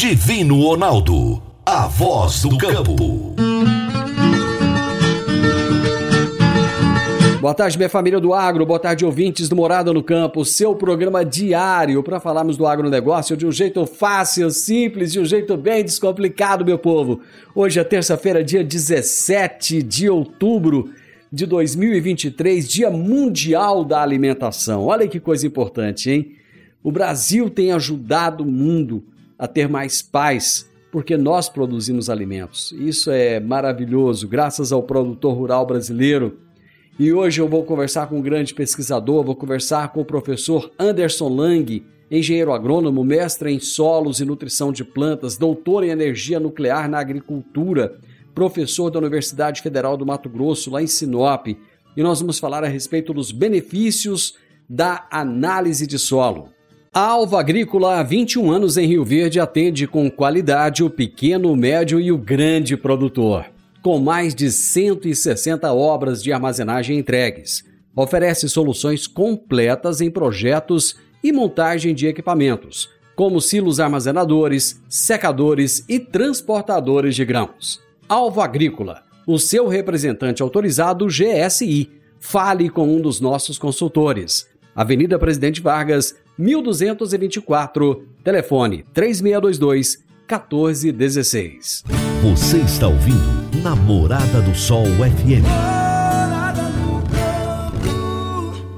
Divino Ronaldo, a voz do campo. Boa tarde, minha família do agro, boa tarde, ouvintes do Morada no Campo, seu programa diário para falarmos do agronegócio de um jeito fácil, simples, de um jeito bem descomplicado, meu povo. Hoje é terça-feira, dia 17 de outubro de 2023, Dia Mundial da Alimentação. Olha que coisa importante, hein? O Brasil tem ajudado o mundo a ter mais paz, porque nós produzimos alimentos. Isso é maravilhoso, graças ao produtor rural brasileiro. E hoje eu vou conversar com um grande pesquisador, vou conversar com o professor Anderson Lang, engenheiro agrônomo, mestre em solos e nutrição de plantas, doutor em energia nuclear na agricultura, professor da Universidade Federal do Mato Grosso, lá em Sinop. E nós vamos falar a respeito dos benefícios da análise de solo. A Alva Agrícola, há 21 anos em Rio Verde, atende com qualidade o pequeno, o médio e o grande produtor. Com mais de 160 obras de armazenagem entregues, oferece soluções completas em projetos e montagem de equipamentos, como silos armazenadores, secadores e transportadores de grãos. Alva Agrícola, o seu representante autorizado GSI. Fale com um dos nossos consultores. Avenida Presidente Vargas, 1224, telefone 3622 1416. Você está ouvindo Namorada do Sol FM.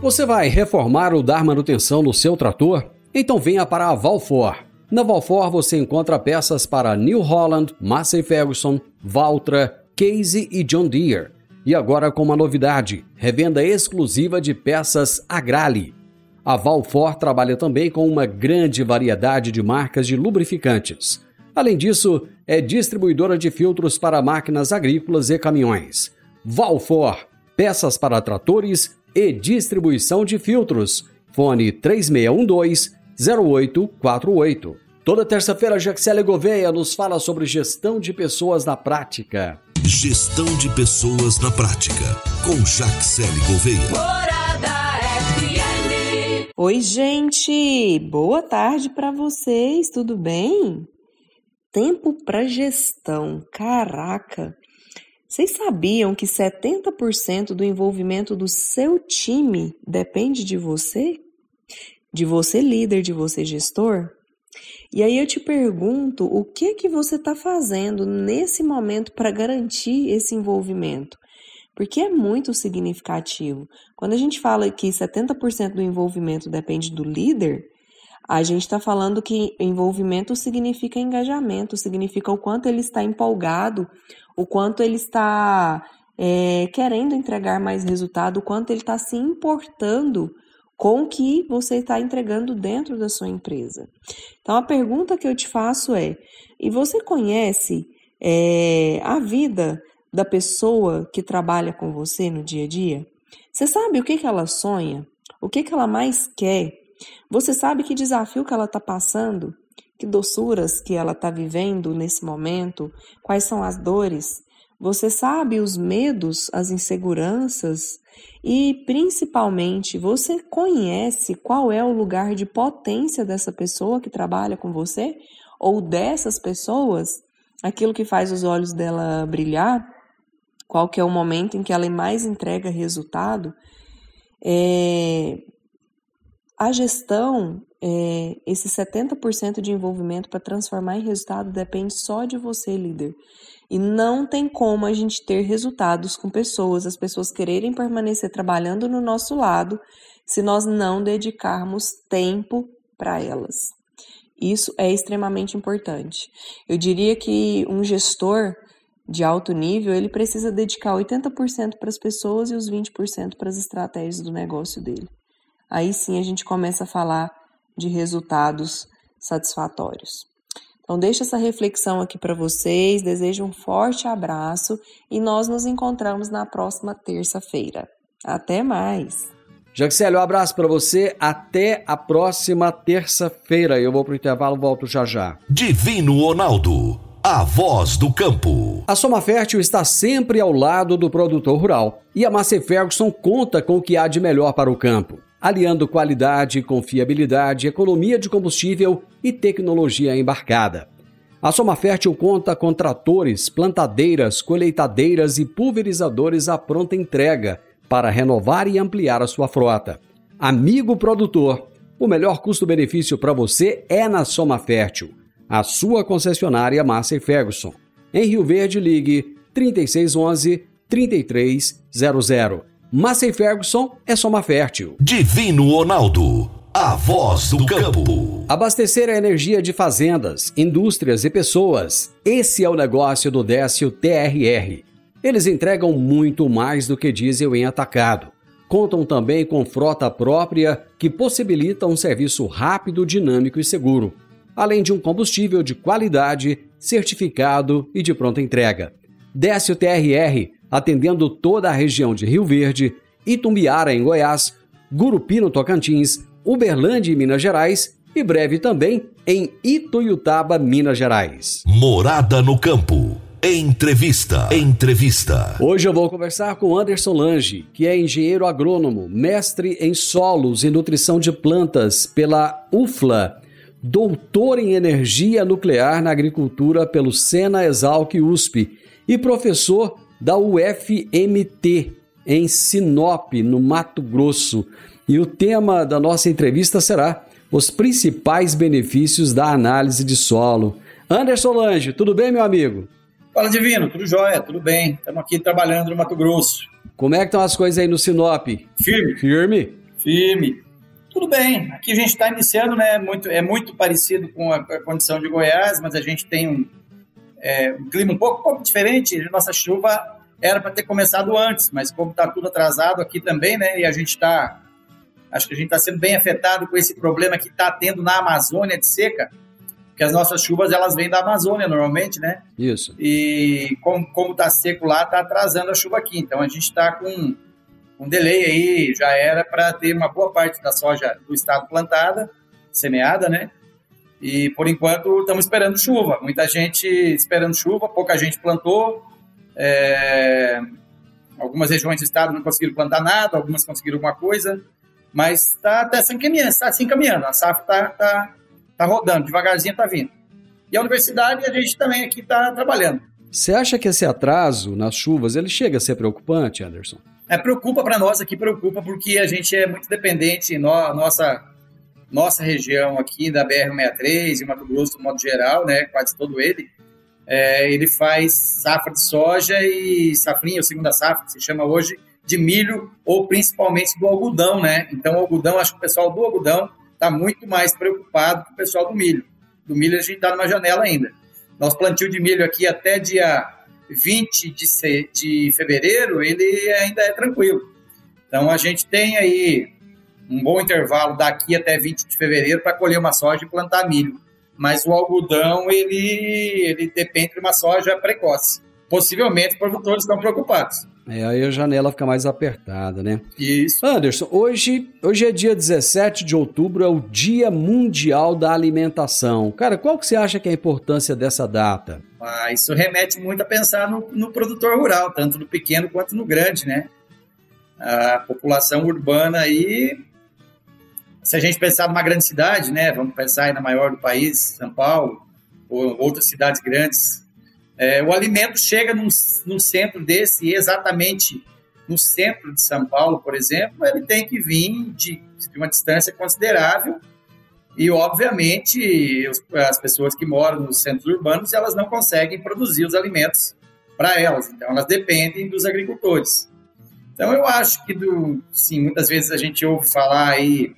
Você vai reformar ou dar manutenção no seu trator? Então venha para a Valfor. Na Valfor você encontra peças para New Holland, Massey Ferguson, Valtra, Casey e John Deere. E agora com uma novidade: revenda exclusiva de peças Agrale. A Valfor trabalha também com uma grande variedade de marcas de lubrificantes. Além disso, é distribuidora de filtros para máquinas agrícolas e caminhões. Valfor, peças para tratores e distribuição de filtros. Fone 3612-0848. Toda terça-feira, Jaxele Gouveia nos fala sobre gestão de pessoas na prática. Gestão de pessoas na prática, com Jaxele Gouveia. Oi, gente! Boa tarde para vocês, tudo bem? Tempo para gestão, caraca! Vocês sabiam que 70% do envolvimento do seu time depende de você? De você líder, de você gestor? E aí eu te pergunto, o que que você está fazendo nesse momento para garantir esse envolvimento? Porque é muito significativo. Quando a gente fala que 70% do envolvimento depende do líder, a gente está falando que envolvimento significa engajamento, significa o quanto ele está empolgado, o quanto ele está é, querendo entregar mais resultado, o quanto ele está se importando com o que você está entregando dentro da sua empresa. Então, a pergunta que eu te faço é: e você conhece é, a vida da pessoa que trabalha com você no dia a dia? Você sabe o que, que ela sonha? O que, que ela mais quer? Você sabe que desafio que ela está passando? Que doçuras que ela está vivendo nesse momento? Quais são as dores? Você sabe os medos, as inseguranças? E principalmente, você conhece qual é o lugar de potência dessa pessoa que trabalha com você? Ou dessas pessoas? Aquilo que faz os olhos dela brilhar? Qual que é o momento em que ela mais entrega resultado, é, a gestão, é, esse 70% de envolvimento para transformar em resultado depende só de você, líder. E não tem como a gente ter resultados com pessoas, as pessoas quererem permanecer trabalhando no nosso lado, se nós não dedicarmos tempo para elas. Isso é extremamente importante. Eu diria que um gestor de alto nível, ele precisa dedicar 80% para as pessoas e os 20% para as estratégias do negócio dele. Aí sim a gente começa a falar de resultados satisfatórios. Então deixa essa reflexão aqui para vocês, desejo um forte abraço e nós nos encontramos na próxima terça-feira. Até mais. Jaxélio, um abraço para você. Até a próxima terça-feira. Eu vou para o intervalo, volto já já. Divino Ronaldo a voz do campo. A Soma Fértil está sempre ao lado do produtor rural e a Massey Ferguson conta com o que há de melhor para o campo, aliando qualidade, confiabilidade, economia de combustível e tecnologia embarcada. A Soma Fértil conta com tratores, plantadeiras, colheitadeiras e pulverizadores à pronta entrega para renovar e ampliar a sua frota. Amigo produtor, o melhor custo-benefício para você é na Soma Fértil, a sua concessionária Massa Ferguson. Em Rio Verde, ligue 3611 3300. Massa Ferguson é Soma Fértil. Divino Ronaldo, a voz do campo. Abastecer a energia de fazendas, indústrias e pessoas. Esse é o negócio do Décio TRR. Eles entregam muito mais do que diesel em atacado Contam também com frota própria que possibilita um serviço rápido, dinâmico e seguro, além de um combustível de qualidade, certificado e de pronta entrega. Desce o TRR, atendendo toda a região de Rio Verde, Itumbiara, em Goiás, Gurupi, no Tocantins, Uberlândia, em Minas Gerais e breve também em Ituiutaba, Minas Gerais. Morada no Campo. Entrevista. Entrevista. Hoje eu vou conversar com Anderson Lange, que é engenheiro agrônomo, mestre em solos e nutrição de plantas pela UFLA, doutor em energia nuclear na agricultura pelo Sena Exalc USP e professor da UFMT em Sinop, no Mato Grosso. E o tema da nossa entrevista será os principais benefícios da análise de solo. Anderson Lange, tudo bem, meu amigo? Fala, Divino, tudo jóia, tudo bem. Estamos aqui trabalhando no Mato Grosso. Como é que estão as coisas aí no Sinop? Firme. Firme? Firme. Tudo bem. Aqui a gente está iniciando, né? Muito, é muito parecido com a, a, condição de Goiás, mas a gente tem um, é, um clima um pouco, um pouco diferente. Nossa chuva era para ter começado antes, mas como está tudo atrasado aqui também, né? E a gente está. Acho que a gente está sendo bem afetado com esse problema que está tendo na Amazônia de seca que as nossas chuvas elas vêm da Amazônia normalmente, né? Isso. E como, como tá seco lá, tá atrasando a chuva aqui. Então a gente está com um delay aí, já era para ter uma boa parte da soja do estado plantada, semeada, né? E por enquanto estamos esperando chuva. Muita gente esperando chuva, pouca gente plantou. É... Algumas regiões do estado não conseguiram plantar nada, algumas conseguiram alguma coisa, mas está até se encaminhando, tá se encaminhando. A safra está tá, Está rodando, devagarzinho está vindo. E a universidade, a gente também aqui está trabalhando. Você acha que esse atraso nas chuvas, ele chega a ser preocupante, Anderson? É, preocupa para nós aqui, preocupa porque a gente é muito dependente, no, nossa, nossa região aqui da BR-63 e Mato Grosso, no modo geral, né, quase todo ele, é, ele faz safra de soja e safrinha, ou segunda safra, que se chama hoje, de milho ou principalmente do algodão, né? Então, algodão, acho que o pessoal do algodão está muito mais preocupado com o pessoal do milho. Do milho a gente está numa janela ainda. Nosso plantio de milho aqui até dia 20 de, de fevereiro, ele ainda é tranquilo. Então a gente tem aí um bom intervalo daqui até 20 de fevereiro para colher uma soja e plantar milho. Mas o algodão, ele, ele depende de uma soja precoce. Possivelmente os produtores estão preocupados. É, aí a janela fica mais apertada, né? Isso. Anderson, hoje, hoje é dia 17 de outubro, é o Dia Mundial da Alimentação. Cara, qual que você acha que é a importância dessa data? Ah, isso remete muito a pensar no, no produtor rural, tanto no pequeno quanto no grande, né? A população urbana aí, se a gente pensar numa grande cidade, né? Vamos pensar aí na maior do país, São Paulo, ou outras cidades grandes, é, o alimento chega num, num centro desse exatamente no centro de São Paulo, por exemplo, ele tem que vir de, de uma distância considerável e, obviamente, os, as pessoas que moram nos centros urbanos, elas não conseguem produzir os alimentos para elas, então elas dependem dos agricultores. Então, eu acho que, do, sim, muitas vezes a gente ouve falar aí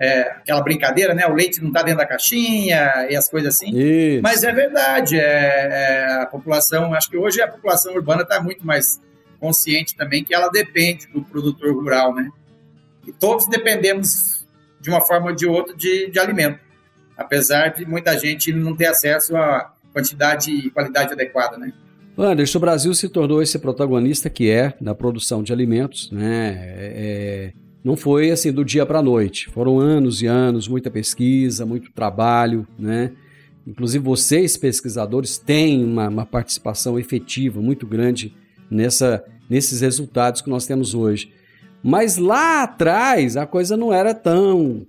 é, aquela brincadeira, né? O leite não está dentro da caixinha e as coisas assim. Isso. Mas é verdade, é, é, a população, acho que hoje a população urbana está muito mais consciente também que ela depende do produtor rural, né? E todos dependemos de uma forma ou de outra de, de alimento, apesar de muita gente não ter acesso a quantidade e qualidade adequada, né? Anderson, o Brasil se tornou esse protagonista que é na produção de alimentos, né? É, é não foi assim do dia para a noite. Foram anos e anos, muita pesquisa, muito trabalho, né? Inclusive vocês, pesquisadores, têm uma, uma participação efetiva muito grande nessa, nesses resultados que nós temos hoje. Mas lá atrás a coisa não era tão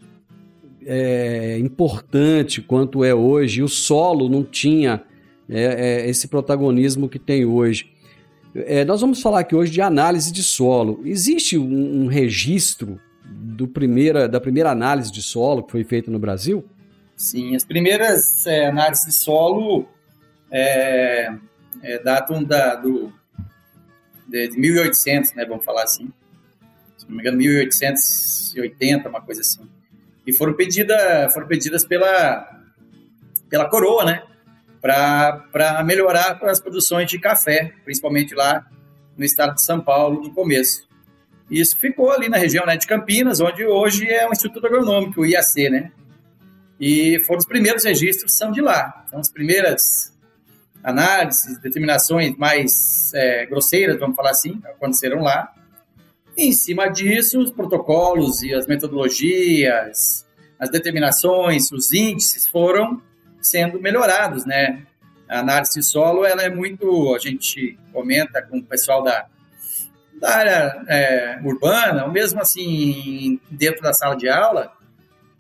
é, importante quanto é hoje, e o solo não tinha é, é, esse protagonismo que tem hoje. É, nós vamos falar aqui hoje de análise de solo. Existe um, um registro do primeira, da primeira análise de solo que foi feita no Brasil? Sim, as primeiras é, análises de solo é, é, datam da, do, de, de 1800, né, vamos falar assim. Se não me engano, 1880, uma coisa assim. E foram, pedida, foram pedidas pela, pela coroa, né? Para melhorar as produções de café, principalmente lá no estado de São Paulo, no começo. Isso ficou ali na região né, de Campinas, onde hoje é o Instituto Agronômico, o IAC, né? E foram os primeiros registros são de lá. Então, as primeiras análises, determinações mais é, grosseiras, vamos falar assim, aconteceram lá. E, em cima disso, os protocolos e as metodologias, as determinações, os índices foram sendo melhorados, né? A análise solo, ela é muito, a gente comenta com o pessoal da, da área é, urbana, ou mesmo assim, dentro da sala de aula,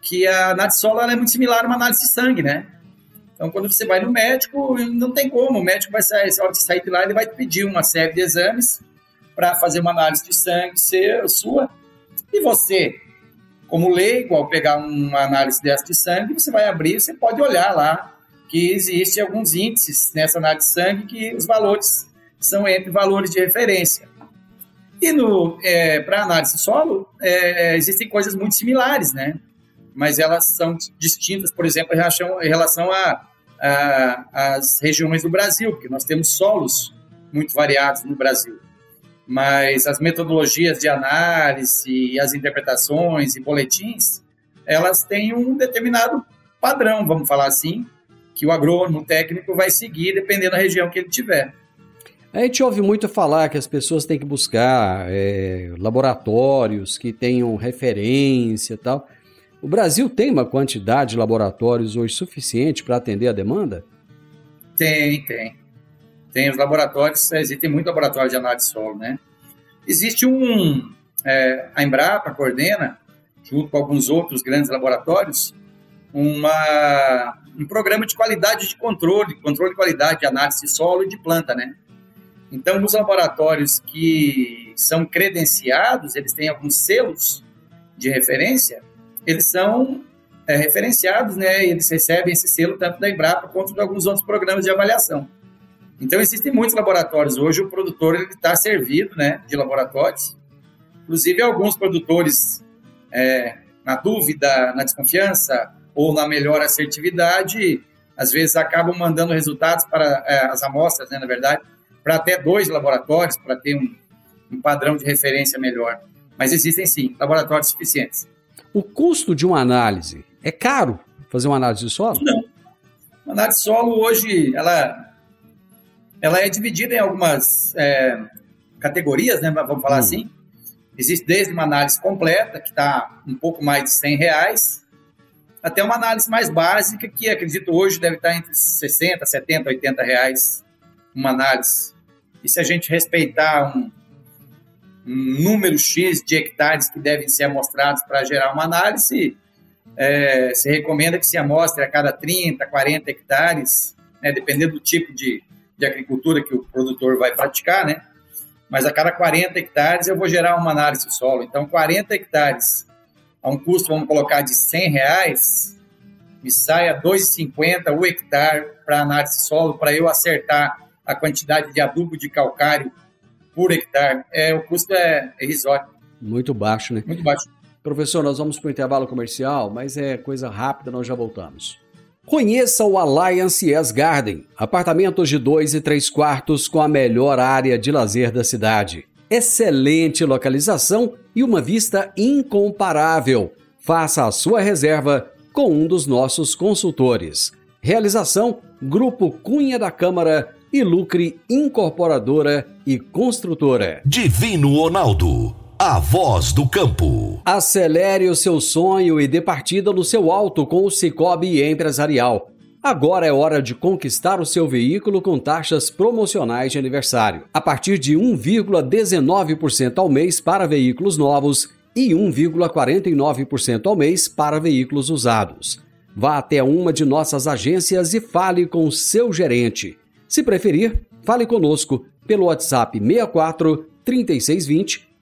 que a análise solo é muito similar a uma análise de sangue, né? Então, quando você vai no médico, não tem como. O médico vai sair, sair de lá, ele vai pedir uma série de exames para fazer uma análise de sangue ser sua. E você, como leigo, ao pegar uma análise dessa de sangue, você vai abrir, você pode olhar lá que existe alguns índices nessa análise de sangue que os valores são entre valores de referência. E é, para análise solo, é, existem coisas muito similares, né? Mas elas são distintas, por exemplo, em relação a as regiões do Brasil, porque nós temos solos muito variados no Brasil. Mas as metodologias de análise, as interpretações e boletins, elas têm um determinado padrão, vamos falar assim, que o agrônomo, técnico, vai seguir dependendo da região que ele tiver. A gente ouve muito falar que as pessoas têm que buscar é, laboratórios que tenham referência e tal. O Brasil tem uma quantidade de laboratórios hoje suficiente para atender a demanda? Tem, tem. Tem os laboratórios, existem muitos laboratórios de análise de solo, né? Existe um, é, a Embrapa coordena, junto com alguns outros grandes laboratórios, uma, um programa de qualidade de controle, controle de qualidade de análise de solo e de planta, né? Então, os laboratórios que são credenciados, eles têm alguns selos de referência, eles são é, referenciados, né? Eles recebem esse selo tanto da Embrapa quanto de alguns outros programas de avaliação. Então, existem muitos laboratórios. Hoje, o produtor está servido né, de laboratórios. Inclusive, alguns produtores, é, na dúvida, na desconfiança ou na melhor assertividade, às vezes acabam mandando resultados para é, as amostras, né, na verdade, para até dois laboratórios, para ter um, um padrão de referência melhor. Mas existem, sim, laboratórios suficientes. O custo de uma análise é caro fazer uma análise de solo? Não. A análise de solo hoje ela, ela é dividida em algumas é, categorias, né? Vamos falar hum. assim. Existe desde uma análise completa, que está um pouco mais de 100 reais, até uma análise mais básica, que acredito hoje deve estar entre 60, 70, 80 reais uma análise. E se a gente respeitar um, um número X de hectares que devem ser amostrados para gerar uma análise, é, se recomenda que se amostre a cada 30, 40 hectares, né, dependendo do tipo de, de agricultura que o produtor vai praticar, né? Mas a cada 40 hectares eu vou gerar uma análise do solo. Então, 40 hectares a um custo, vamos colocar, de 100 reais, me sai a 2,50 o hectare para análise de solo, para eu acertar a quantidade de adubo de calcário por hectare. É, o custo é, é irrisório. Muito baixo, né? Muito baixo. Professor, nós vamos para o intervalo comercial, mas é coisa rápida, nós já voltamos. Conheça o Alliance Yes Garden, apartamentos de dois e três quartos com a melhor área de lazer da cidade. Excelente localização e uma vista incomparável. Faça a sua reserva com um dos nossos consultores. Realização: Grupo Cunha da Câmara e Lucre Incorporadora e Construtora. Divino Ronaldo, a voz do campo. Acelere o seu sonho e dê partida no seu alto com o Cicobi Empresarial. Agora é hora de conquistar o seu veículo com taxas promocionais de aniversário. A partir de 1,19% ao mês para veículos novos e 1,49% ao mês para veículos usados. Vá até uma de nossas agências e fale com seu gerente. Se preferir, fale conosco pelo WhatsApp 64 3620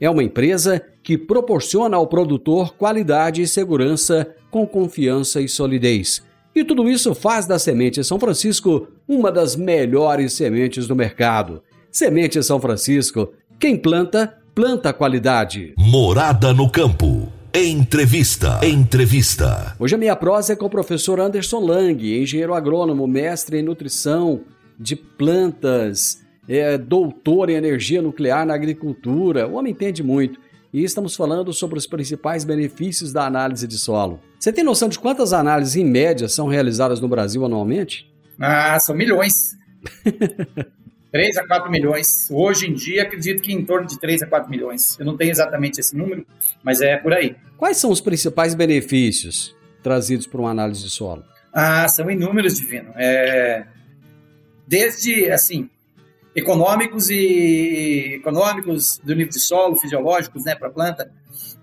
É uma empresa que proporciona ao produtor qualidade e segurança com confiança e solidez. E tudo isso faz da Semente São Francisco uma das melhores sementes do mercado. Semente São Francisco, quem planta, planta qualidade. Morada no campo. Entrevista. Entrevista. Hoje a minha prosa é com o professor Anderson Lang, engenheiro agrônomo, mestre em nutrição de plantas, é doutor em energia nuclear na agricultura. O homem entende muito. E estamos falando sobre os principais benefícios da análise de solo. Você tem noção de quantas análises em média são realizadas no Brasil anualmente? Ah, são milhões. 3 a 4 milhões. Hoje em dia, acredito que em torno de 3 a 4 milhões. Eu não tenho exatamente esse número, mas é por aí. Quais são os principais benefícios trazidos por uma análise de solo? Ah, são inúmeros, Divino. É... Desde, assim, econômicos e econômicos do nível de solo, fisiológicos, né, para a planta.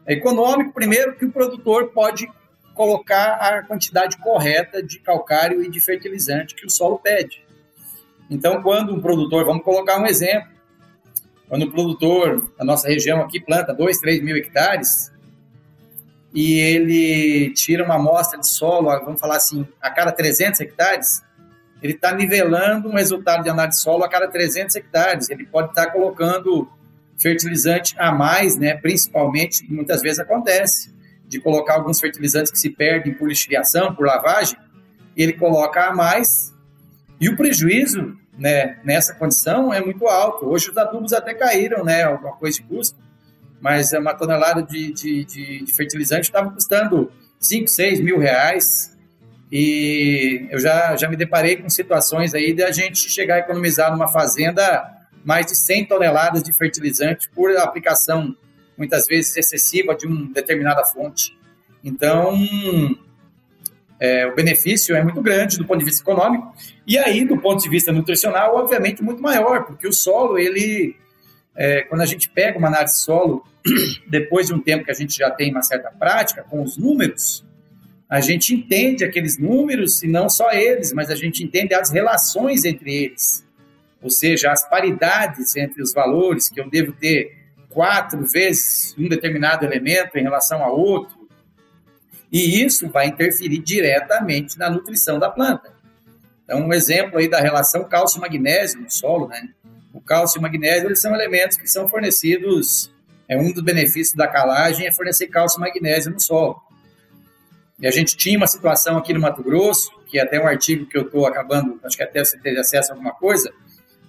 É econômico, primeiro, que o produtor pode colocar a quantidade correta de calcário e de fertilizante que o solo pede. Então, quando um produtor, vamos colocar um exemplo, quando o produtor, a nossa região aqui, planta 2, 3 mil hectares, e ele tira uma amostra de solo, vamos falar assim, a cada 300 hectares, ele está nivelando um resultado de análise de solo a cada 300 hectares. Ele pode estar tá colocando fertilizante a mais, né? principalmente, muitas vezes acontece, de colocar alguns fertilizantes que se perdem por lixiviação, por lavagem, ele coloca a mais, e o prejuízo né, nessa condição é muito alto. Hoje os adubos até caíram, né, alguma coisa de custo, mas uma tonelada de, de, de, de fertilizante estava custando 5, 6 mil reais, e eu já, já me deparei com situações aí de a gente chegar a economizar numa fazenda mais de 100 toneladas de fertilizante por aplicação, muitas vezes excessiva, de uma determinada fonte. Então, é, o benefício é muito grande do ponto de vista econômico e aí, do ponto de vista nutricional, obviamente muito maior, porque o solo, ele, é, quando a gente pega uma análise solo, depois de um tempo que a gente já tem uma certa prática com os números, a gente entende aqueles números, e não só eles, mas a gente entende as relações entre eles. Ou seja, as paridades entre os valores, que eu devo ter quatro vezes um determinado elemento em relação a outro. E isso vai interferir diretamente na nutrição da planta. Então, um exemplo aí da relação cálcio-magnésio no solo, né? O cálcio e o magnésio eles são elementos que são fornecidos, é um dos benefícios da calagem é fornecer cálcio e magnésio no solo. E a gente tinha uma situação aqui no Mato Grosso, que é até um artigo que eu estou acabando, acho que até você teve acesso a alguma coisa,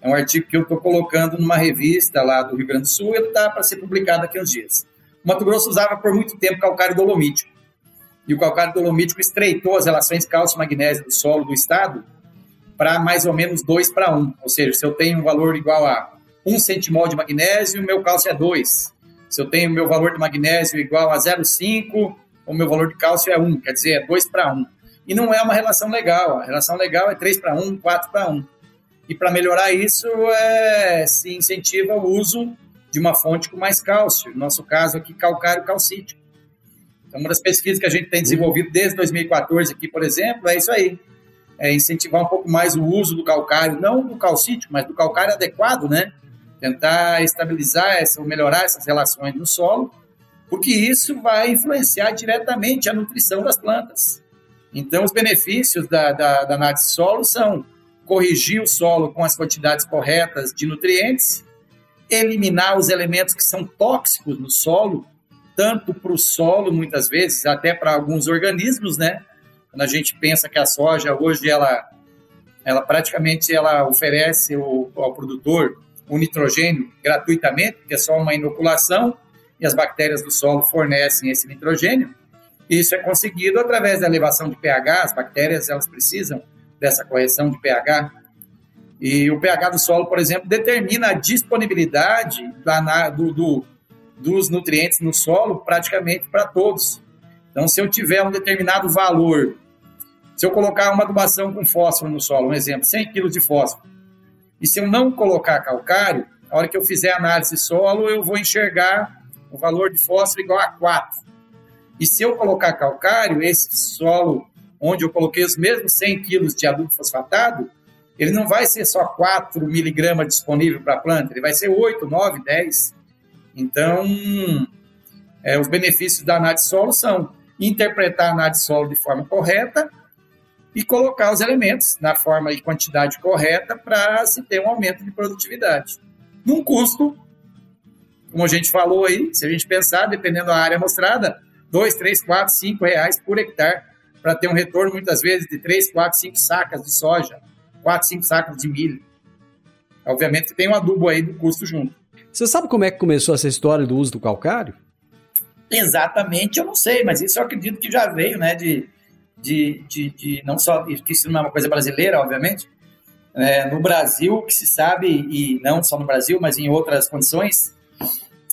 é um artigo que eu estou colocando numa revista lá do Rio Grande do Sul, ele está para ser publicado daqui a uns dias. O Mato Grosso usava por muito tempo calcário dolomítico. E o calcário dolomítico estreitou as relações cálcio-magnésio do solo do estado para mais ou menos 2 para 1. Ou seja, se eu tenho um valor igual a 1 centimol de magnésio, meu cálcio é 2. Se eu tenho meu valor de magnésio igual a 0,5, o meu valor de cálcio é 1, quer dizer, é 2 para 1. E não é uma relação legal, a relação legal é 3 para 1, 4 para 1. E para melhorar isso, é, se incentiva o uso de uma fonte com mais cálcio, no nosso caso aqui, calcário calcítico. Então, uma das pesquisas que a gente tem desenvolvido desde 2014 aqui, por exemplo, é isso aí. É incentivar um pouco mais o uso do calcário, não do calcítico, mas do calcário adequado, né? Tentar estabilizar, essa, melhorar essas relações no solo porque isso vai influenciar diretamente a nutrição das plantas. Então, os benefícios da, da, da solo são corrigir o solo com as quantidades corretas de nutrientes, eliminar os elementos que são tóxicos no solo, tanto para o solo, muitas vezes, até para alguns organismos, né? Quando a gente pensa que a soja hoje ela, ela praticamente ela oferece ao, ao produtor o nitrogênio gratuitamente, que é só uma inoculação, e as bactérias do solo fornecem esse nitrogênio. Isso é conseguido através da elevação de pH, as bactérias elas precisam dessa correção de pH. E o pH do solo, por exemplo, determina a disponibilidade da, do, do, dos nutrientes no solo praticamente para todos. Então, se eu tiver um determinado valor, se eu colocar uma adubação com fósforo no solo, um exemplo, 100 kg de fósforo, e se eu não colocar calcário, a hora que eu fizer análise solo, eu vou enxergar o valor de fósforo igual a 4. E se eu colocar calcário, esse solo onde eu coloquei os mesmos 100 quilos de adubo fosfatado, ele não vai ser só 4 miligramas disponível para a planta, ele vai ser 8, 9, 10. Então, é, os benefícios da análise de solo são interpretar a análise de solo de forma correta e colocar os elementos na forma e quantidade correta para se ter um aumento de produtividade. Num custo, como a gente falou aí, se a gente pensar, dependendo da área mostrada, 2, 3, 4, 5 reais por hectare para ter um retorno muitas vezes de 3, 4, 5 sacas de soja, 4, 5 sacas de milho. Obviamente tem um adubo aí do custo junto. Você sabe como é que começou essa história do uso do calcário? Exatamente, eu não sei, mas isso eu acredito que já veio, né, de, de, de, de não só, que isso não é uma coisa brasileira, obviamente, é, no Brasil, que se sabe, e não só no Brasil, mas em outras condições,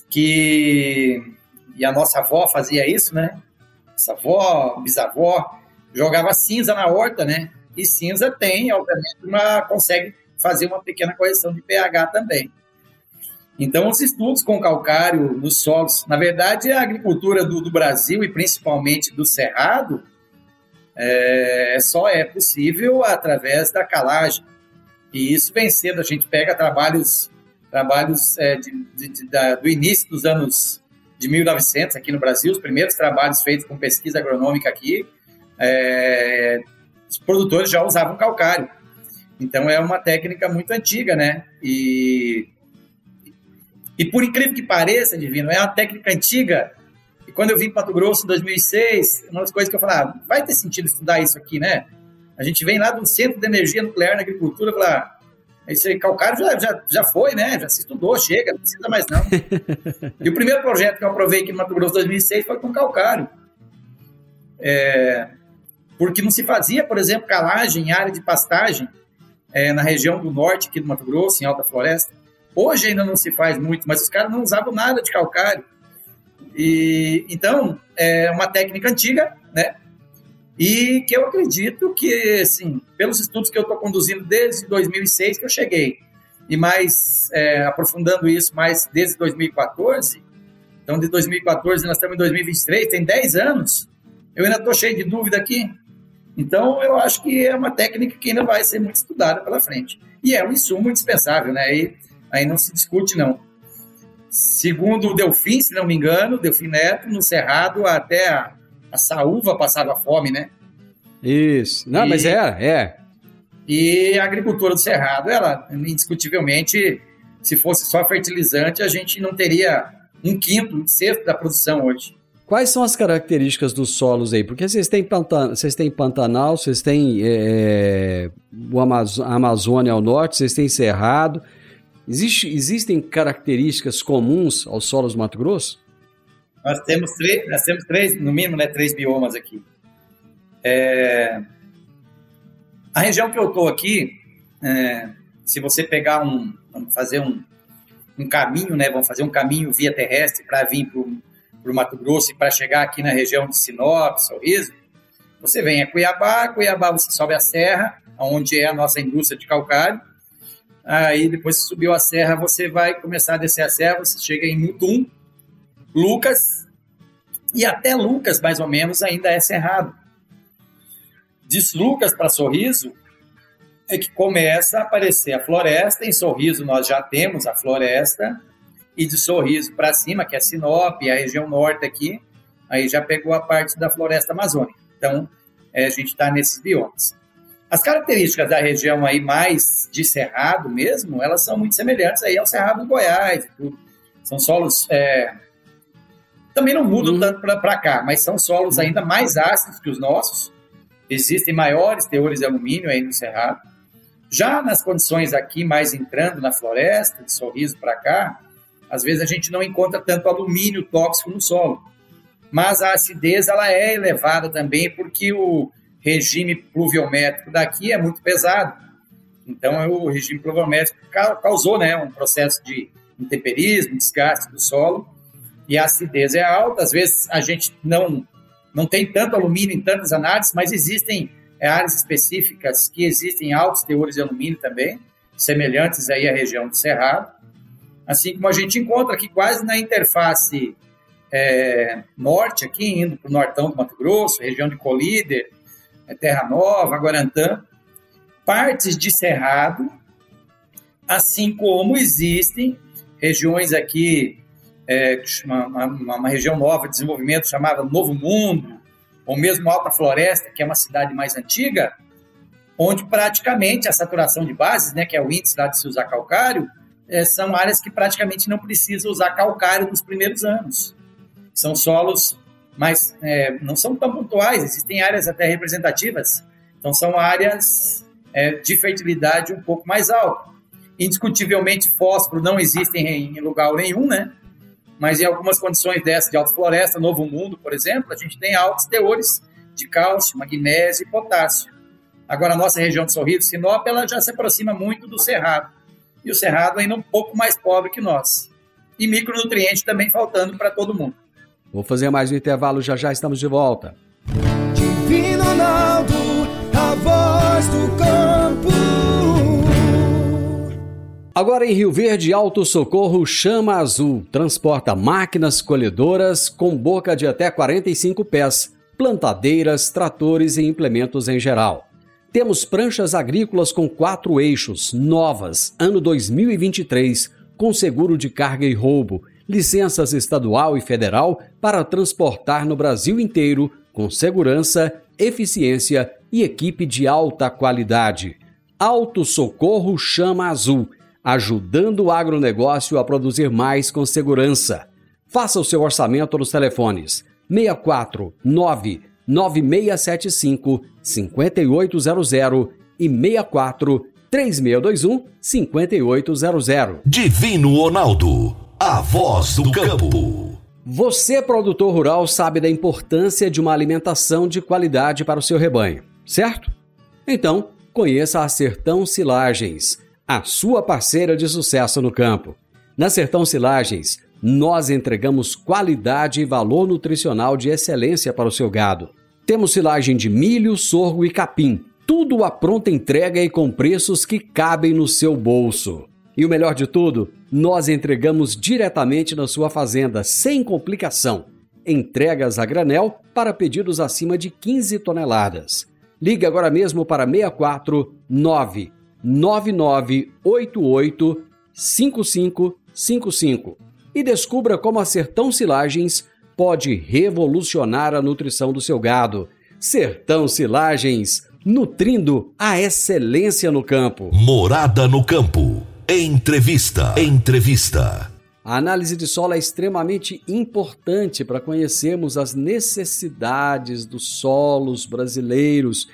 que, e a nossa avó fazia isso, né, nossa avó, bisavó, jogava cinza na horta, né, e cinza tem, obviamente, uma, consegue fazer uma pequena correção de pH também. Então, os estudos com calcário nos solos, na verdade, a agricultura do, do Brasil e principalmente do Cerrado, é, só é possível através da calagem. E isso vem sendo, a gente pega trabalhos, trabalhos é, de, de, de, da, do início dos anos de 1900 aqui no Brasil, os primeiros trabalhos feitos com pesquisa agronômica aqui, é, os produtores já usavam calcário. Então é uma técnica muito antiga, né? E e por incrível que pareça, Divino, é uma técnica antiga. E quando eu vim para Mato Grosso em 2006, uma das coisas que eu falava, ah, vai ter sentido estudar isso aqui, né? A gente vem lá do Centro de Energia Nuclear na Agricultura, falar, ah, esse calcário já, já, já foi, né? Já se estudou, chega, não precisa mais não. e o primeiro projeto que eu aprovei aqui no Mato Grosso em 2006 foi com calcário. É, porque não se fazia, por exemplo, calagem em área de pastagem é, na região do norte aqui do Mato Grosso, em Alta Floresta. Hoje ainda não se faz muito, mas os caras não usavam nada de calcário. E então é uma técnica antiga, né? E que eu acredito que, assim, pelos estudos que eu estou conduzindo desde 2006 que eu cheguei, e mais é, aprofundando isso mais desde 2014, então de 2014 nós estamos em 2023, tem 10 anos, eu ainda estou cheio de dúvida aqui. Então eu acho que é uma técnica que ainda vai ser muito estudada pela frente. E é um insumo indispensável, né? E aí não se discute, não. Segundo o Delfim, se não me engano, Delfim Neto, no Cerrado, até a, a saúva passava fome, né? Isso. Não, e, mas é, é. E a agricultura do Cerrado, ela, indiscutivelmente, se fosse só fertilizante, a gente não teria um quinto, um sexto da produção hoje. Quais são as características dos solos aí? Porque vocês têm, pantan vocês têm Pantanal, vocês têm é, o Amaz Amazônia ao norte, vocês têm Cerrado. Existe, existem características comuns aos solos do Mato Grosso? Nós temos três, nós temos três, no mínimo, né, três biomas aqui. É... A região que eu estou aqui, é... se você pegar um, vamos fazer um, um caminho, né, vamos fazer um caminho via terrestre para vir para o Mato Grosso e para chegar aqui na região de Sinop, Sorriso, você vem a Cuiabá, Cuiabá você sobe a serra, onde é a nossa indústria de calcário, Aí depois que subiu a serra, você vai começar a descer a serra, você chega em Mutum, Lucas, e até Lucas, mais ou menos, ainda é cerrado. De Lucas para Sorriso, é que começa a aparecer a floresta. Em Sorriso nós já temos a floresta, e de Sorriso para cima, que é Sinop, a região norte aqui, aí já pegou a parte da floresta amazônica. Então, é, a gente está nesses biomas. As características da região aí mais de cerrado mesmo, elas são muito semelhantes aí ao cerrado do Goiás. São solos é, também não mudam uhum. tanto para cá, mas são solos uhum. ainda mais ácidos que os nossos. Existem maiores teores de alumínio aí no cerrado. Já nas condições aqui, mais entrando na floresta, de Sorriso para cá, às vezes a gente não encontra tanto alumínio tóxico no solo. Mas a acidez ela é elevada também porque o regime pluviométrico daqui é muito pesado. Então, o regime pluviométrico causou né, um processo de intemperismo, desgaste do solo, e a acidez é alta. Às vezes a gente não, não tem tanto alumínio em tantas análises, mas existem é, áreas específicas que existem altos teores de alumínio também, semelhantes aí à região do Cerrado. Assim como a gente encontra aqui quase na interface é, norte, aqui indo para o nortão do Mato Grosso, região de Colíder, é, Terra Nova, Guarantã, partes de Cerrado, assim como existem regiões aqui, é, uma, uma, uma, região nova de desenvolvimento chamada Novo Mundo, ou mesmo Alta Floresta, que é uma cidade mais antiga, onde praticamente a saturação de bases, né, que é o índice lá de se usar calcário, é, são áreas que praticamente não precisam usar calcário nos primeiros anos. São solos mas é, não são tão pontuais, existem áreas até representativas, então são áreas é, de fertilidade um pouco mais alta. Indiscutivelmente, fósforo não existe em lugar nenhum, né? Mas em algumas condições dessas de alta floresta, Novo Mundo, por exemplo, a gente tem altos teores de cálcio, magnésio e potássio. Agora, a nossa região de Sorriso, Sinop, ela já se aproxima muito do Cerrado. E o Cerrado ainda um pouco mais pobre que nós. E micronutrientes também faltando para todo mundo. Vou fazer mais um intervalo, já já estamos de volta. Divino Ronaldo, a voz do campo. Agora em Rio Verde, Alto Socorro Chama Azul transporta máquinas colhedoras com boca de até 45 pés, plantadeiras, tratores e implementos em geral. Temos pranchas agrícolas com quatro eixos, novas, ano 2023, com seguro de carga e roubo licenças estadual e federal para transportar no Brasil inteiro com segurança, eficiência e equipe de alta qualidade. Alto Socorro Chama Azul, ajudando o agronegócio a produzir mais com segurança. Faça o seu orçamento nos telefones 64 9 9675 5800 e 64 3621 5800. Divino Ronaldo a voz do campo. Você, produtor rural, sabe da importância de uma alimentação de qualidade para o seu rebanho, certo? Então, conheça a Sertão Silagens, a sua parceira de sucesso no campo. Na Sertão Silagens, nós entregamos qualidade e valor nutricional de excelência para o seu gado. Temos silagem de milho, sorgo e capim, tudo a pronta entrega e com preços que cabem no seu bolso. E o melhor de tudo, nós entregamos diretamente na sua fazenda, sem complicação. Entregas a granel para pedidos acima de 15 toneladas. Ligue agora mesmo para 64 99988 5555 e descubra como a Sertão Silagens pode revolucionar a nutrição do seu gado. Sertão Silagens, nutrindo a excelência no campo. Morada no campo. Entrevista. Entrevista. A análise de solo é extremamente importante para conhecermos as necessidades dos solos brasileiros.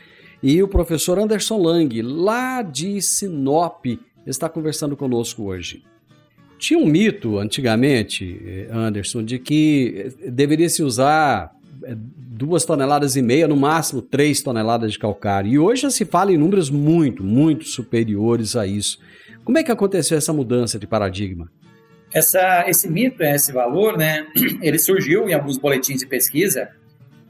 E o professor Anderson Lang, lá de Sinop, está conversando conosco hoje. Tinha um mito antigamente, Anderson, de que deveria se usar é, duas toneladas e meia, no máximo três toneladas de calcário. E hoje já se fala em números muito, muito superiores a isso. Como é que aconteceu essa mudança de paradigma? Essa, esse mito, esse valor, né, ele surgiu em alguns boletins de pesquisa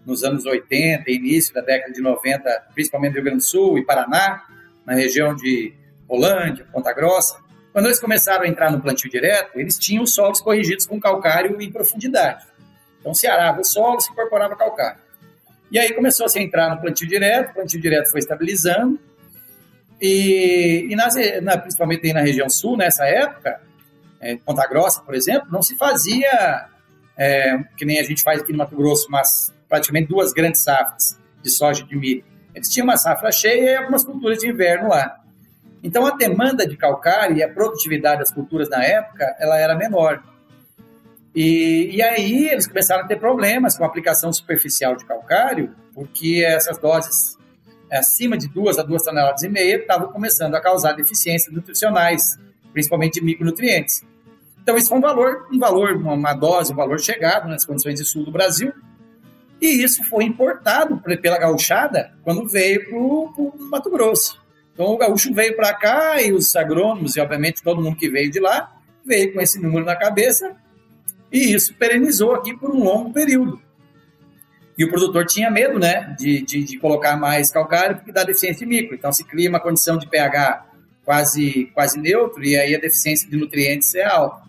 nos anos 80, início da década de 90, principalmente no Rio Grande do Sul e Paraná, na região de Holândia, Ponta Grossa. Quando eles começaram a entrar no plantio direto, eles tinham os solos corrigidos com calcário em profundidade. Então, se arava o solo, se incorporava calcário. E aí começou -se a entrar no plantio direto, o plantio direto foi estabilizando, e, e nas, na, principalmente na região sul, nessa época, é, Ponta Grossa, por exemplo, não se fazia, é, que nem a gente faz aqui no Mato Grosso, mas praticamente duas grandes safras de soja e de milho. Eles tinham uma safra cheia e algumas culturas de inverno lá. Então, a demanda de calcário e a produtividade das culturas na época, ela era menor. E, e aí eles começaram a ter problemas com a aplicação superficial de calcário, porque essas doses acima de duas a duas toneladas e meia estavam começando a causar deficiências nutricionais, principalmente de micronutrientes. Então, isso foi um valor, um valor, uma dose, um valor chegado nas condições de sul do Brasil. E isso foi importado pela gauchada quando veio para o Mato Grosso. Então, o gaúcho veio para cá e os agrônomos, e obviamente todo mundo que veio de lá, veio com esse número na cabeça, e isso perenizou aqui por um longo período. E o produtor tinha medo né, de, de, de colocar mais calcário porque dá deficiência de micro. Então, se cria uma condição de pH quase, quase neutro, e aí a deficiência de nutrientes é alta.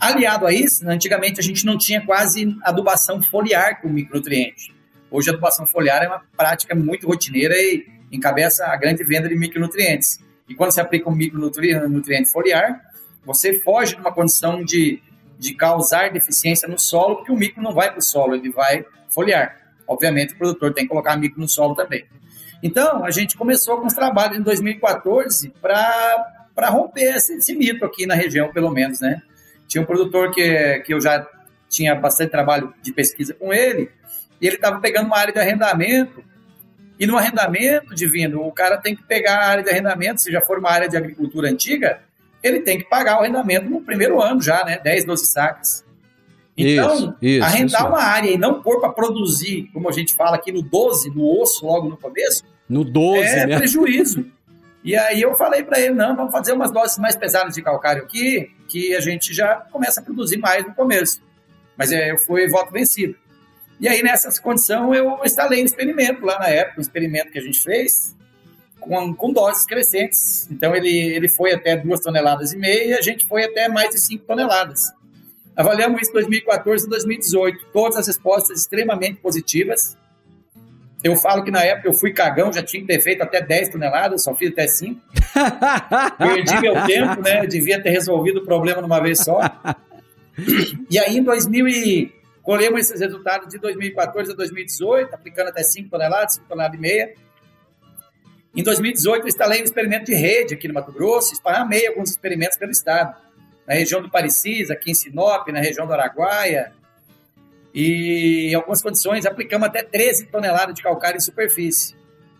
Aliado a isso, antigamente a gente não tinha quase adubação foliar com micronutriente. Hoje a adubação foliar é uma prática muito rotineira e encabeça a grande venda de micronutrientes. E quando você aplica um micronutriente foliar, você foge de uma condição de, de causar deficiência no solo, porque o micro não vai para o solo, ele vai foliar. Obviamente, o produtor tem que colocar micro no solo também. Então, a gente começou com os trabalhos em 2014 para romper esse, esse, mito aqui na região, pelo menos, né? Tinha um produtor que, que eu já tinha bastante trabalho de pesquisa com ele, e ele estava pegando uma área de arrendamento, e no arrendamento, divino, o cara tem que pegar a área de arrendamento, se já for uma área de agricultura antiga, ele tem que pagar o arrendamento no primeiro ano já, né? 10, 12 sacas. Então, isso, isso, arrendar isso. uma área e não pôr para produzir, como a gente fala aqui no 12, no osso, logo no começo, no 12, é né? prejuízo. E aí eu falei para ele, não, vamos fazer umas doses mais pesadas de calcário aqui, que a gente já começa a produzir mais no começo. Mas é, eu fui voto vencido. E aí, nessa condição, eu instalei um experimento lá na época, um experimento que a gente fez, com, com doses crescentes. Então, ele, ele foi até 2 toneladas e meia e a gente foi até mais de 5 toneladas. Avaliamos isso em 2014 e 2018. Todas as respostas extremamente positivas. Eu falo que na época eu fui cagão, já tinha que ter feito até 10 toneladas, só fiz até 5. Perdi meu tempo, né? Eu devia ter resolvido o problema numa vez só. E aí, em 2000 e... colhemos esses resultados de 2014 a 2018, aplicando até 5 toneladas, 5 toneladas e meia. Em 2018, eu instalei um experimento de rede aqui no Mato Grosso, esparramei alguns experimentos pelo estado na região do Parecis, aqui em Sinop, na região do Araguaia. E em algumas condições aplicamos até 13 toneladas de calcário em superfície.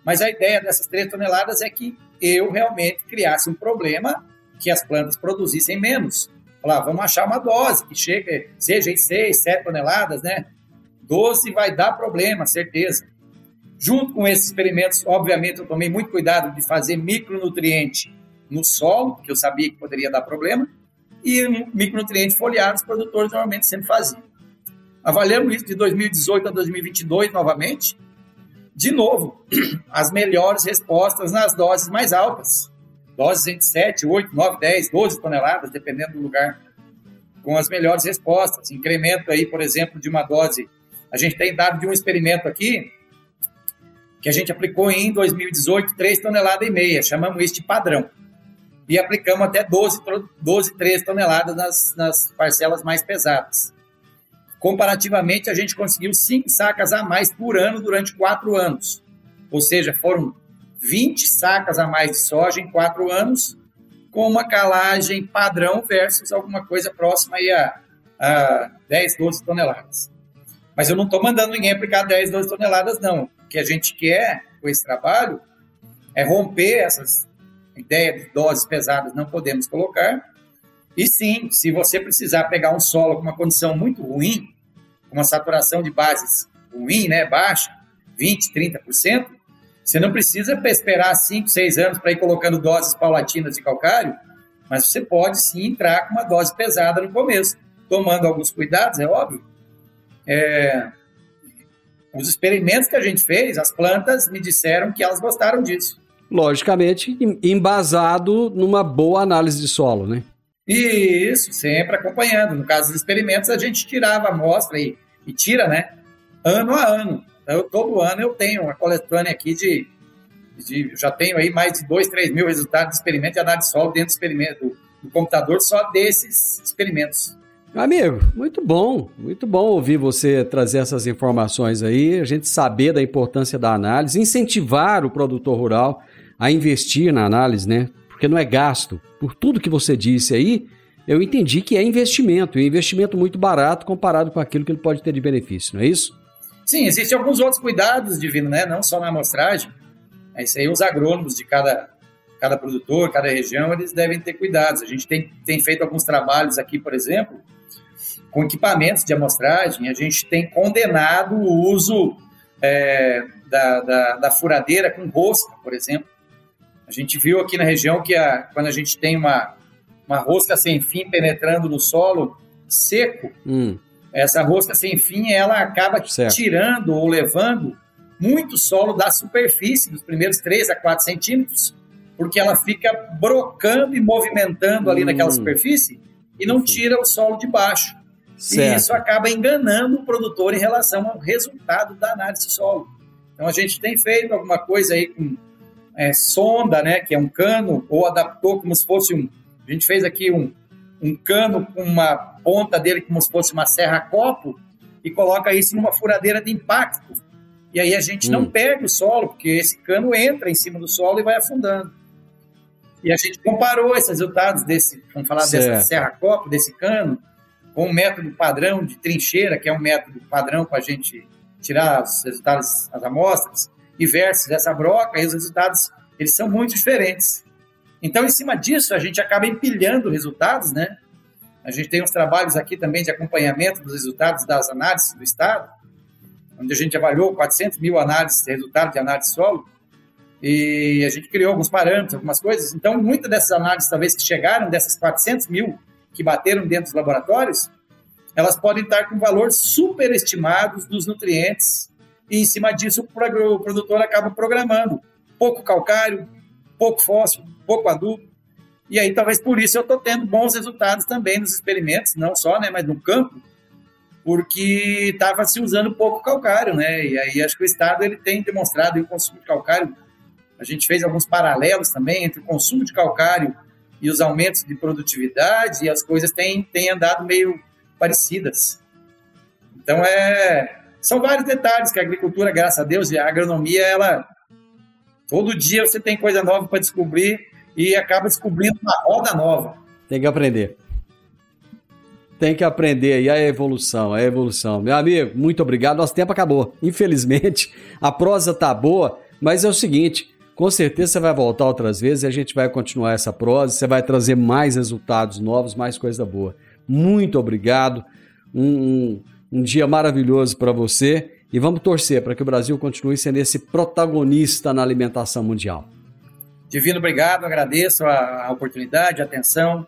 Mas a ideia dessas 13 toneladas é que eu realmente criasse um problema que as plantas produzissem menos. Falar, vamos achar uma dose que chegue, seja em 6, 7 toneladas, né? 12 vai dar problema, certeza. Junto com esses experimentos, obviamente, eu tomei muito cuidado de fazer micronutriente no solo, porque eu sabia que poderia dar problema e micronutrientes foliares, produtores normalmente sempre faziam. Avaliamos isso de 2018 a 2022 novamente. De novo, as melhores respostas nas doses mais altas. Doses entre 7, 8, 9, 10, 12 toneladas, dependendo do lugar, com as melhores respostas. Incremento aí, por exemplo, de uma dose. A gente tem dado de um experimento aqui, que a gente aplicou em 2018, 3 toneladas e meia. Chamamos isso de padrão e aplicamos até 12, 12 13 toneladas nas, nas parcelas mais pesadas. Comparativamente, a gente conseguiu 5 sacas a mais por ano durante 4 anos. Ou seja, foram 20 sacas a mais de soja em 4 anos, com uma calagem padrão versus alguma coisa próxima a, a 10, 12 toneladas. Mas eu não estou mandando ninguém aplicar 10, 12 toneladas, não. O que a gente quer com esse trabalho é romper essas ideia de doses pesadas não podemos colocar. E sim, se você precisar pegar um solo com uma condição muito ruim, uma saturação de bases ruim, né, baixa, 20, 30%, você não precisa esperar 5, 6 anos para ir colocando doses paulatinas de calcário, mas você pode sim entrar com uma dose pesada no começo, tomando alguns cuidados, é óbvio. É... Os experimentos que a gente fez, as plantas me disseram que elas gostaram disso logicamente, embasado numa boa análise de solo, né? Isso, sempre acompanhando. No caso dos experimentos, a gente tirava a amostra e, e tira, né? Ano a ano. Então, todo ano eu tenho uma coletânea aqui de, de já tenho aí mais de 2, 3 mil resultados de experimento de análise solo dentro do experimento do, do computador só desses experimentos. Amigo, muito bom, muito bom ouvir você trazer essas informações aí, a gente saber da importância da análise, incentivar o produtor rural a investir na análise, né? Porque não é gasto. Por tudo que você disse aí, eu entendi que é investimento, e investimento muito barato comparado com aquilo que ele pode ter de benefício, não é isso? Sim, existem alguns outros cuidados, Divino, né? Não só na amostragem. É isso aí, os agrônomos de cada, cada produtor, cada região, eles devem ter cuidados. A gente tem, tem feito alguns trabalhos aqui, por exemplo, com equipamentos de amostragem, a gente tem condenado o uso é, da, da, da, furadeira com rosca, por exemplo. A gente viu aqui na região que a, quando a gente tem uma, uma rosca sem fim penetrando no solo seco, hum. essa rosca sem fim ela acaba certo. tirando ou levando muito solo da superfície, dos primeiros 3 a 4 centímetros, porque ela fica brocando e movimentando ali hum. naquela superfície e não tira o solo de baixo. Certo. E isso acaba enganando o produtor em relação ao resultado da análise solo. Então a gente tem feito alguma coisa aí com é, sonda, né, que é um cano, ou adaptou como se fosse um. A gente fez aqui um, um cano com uma ponta dele como se fosse uma serra-copo e coloca isso numa furadeira de impacto. E aí a gente hum. não perde o solo, porque esse cano entra em cima do solo e vai afundando. E a gente comparou esses resultados desse, vamos falar certo. dessa serra-copo, desse cano, com um método padrão de trincheira, que é um método padrão para a gente tirar os resultados, as amostras, e versus essa broca, e os resultados eles são muito diferentes. Então, em cima disso, a gente acaba empilhando resultados, né? A gente tem uns trabalhos aqui também de acompanhamento dos resultados das análises do Estado, onde a gente avaliou 400 mil análises, resultados de análise solo, e a gente criou alguns parâmetros, algumas coisas. Então, muitas dessas análises, talvez, que chegaram, dessas 400 mil, que bateram dentro dos laboratórios, elas podem estar com valores superestimados dos nutrientes e em cima disso o produtor acaba programando pouco calcário, pouco fósforo, pouco adubo. E aí talvez por isso eu estou tendo bons resultados também nos experimentos, não só, né, mas no campo, porque estava se usando pouco calcário, né? E aí acho que o estado ele tem demonstrado o consumo de calcário. A gente fez alguns paralelos também entre o consumo de calcário e os aumentos de produtividade, e as coisas têm, têm andado meio parecidas. Então, é, são vários detalhes que a agricultura, graças a Deus, e a agronomia, ela. Todo dia você tem coisa nova para descobrir e acaba descobrindo uma roda nova. Tem que aprender. Tem que aprender aí a evolução, a evolução. Meu amigo, muito obrigado. Nosso tempo acabou. Infelizmente, a prosa tá boa, mas é o seguinte: com certeza você vai voltar outras vezes e a gente vai continuar essa prosa. Você vai trazer mais resultados novos, mais coisa boa. Muito obrigado. Um, um, um dia maravilhoso para você e vamos torcer para que o Brasil continue sendo esse protagonista na alimentação mundial. Divino, obrigado, agradeço a, a oportunidade, a atenção.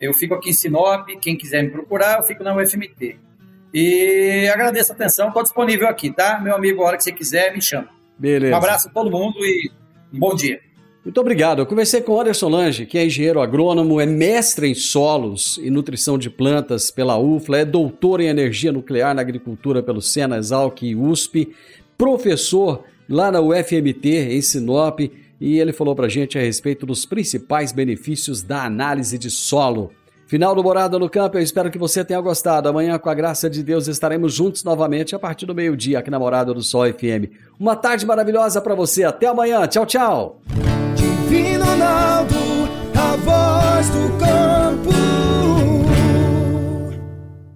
Eu fico aqui em Sinop, quem quiser me procurar, eu fico na UFMT. E agradeço a atenção, estou disponível aqui, tá? Meu amigo, a hora que você quiser, me chama. Beleza. Um abraço a todo mundo e um bom dia. Muito obrigado. Eu conversei com o Anderson Lange, que é engenheiro agrônomo, é mestre em solos e nutrição de plantas pela UFLA, é doutor em energia nuclear na agricultura pelo Sena, Exalc e USP, professor lá na UFMT, em Sinop, e ele falou para a gente a respeito dos principais benefícios da análise de solo. Final do Morada no Campo, eu espero que você tenha gostado. Amanhã, com a graça de Deus, estaremos juntos novamente a partir do meio-dia aqui na Morada do Sol FM. Uma tarde maravilhosa para você. Até amanhã. Tchau, tchau. Vinaldo, a voz do campo.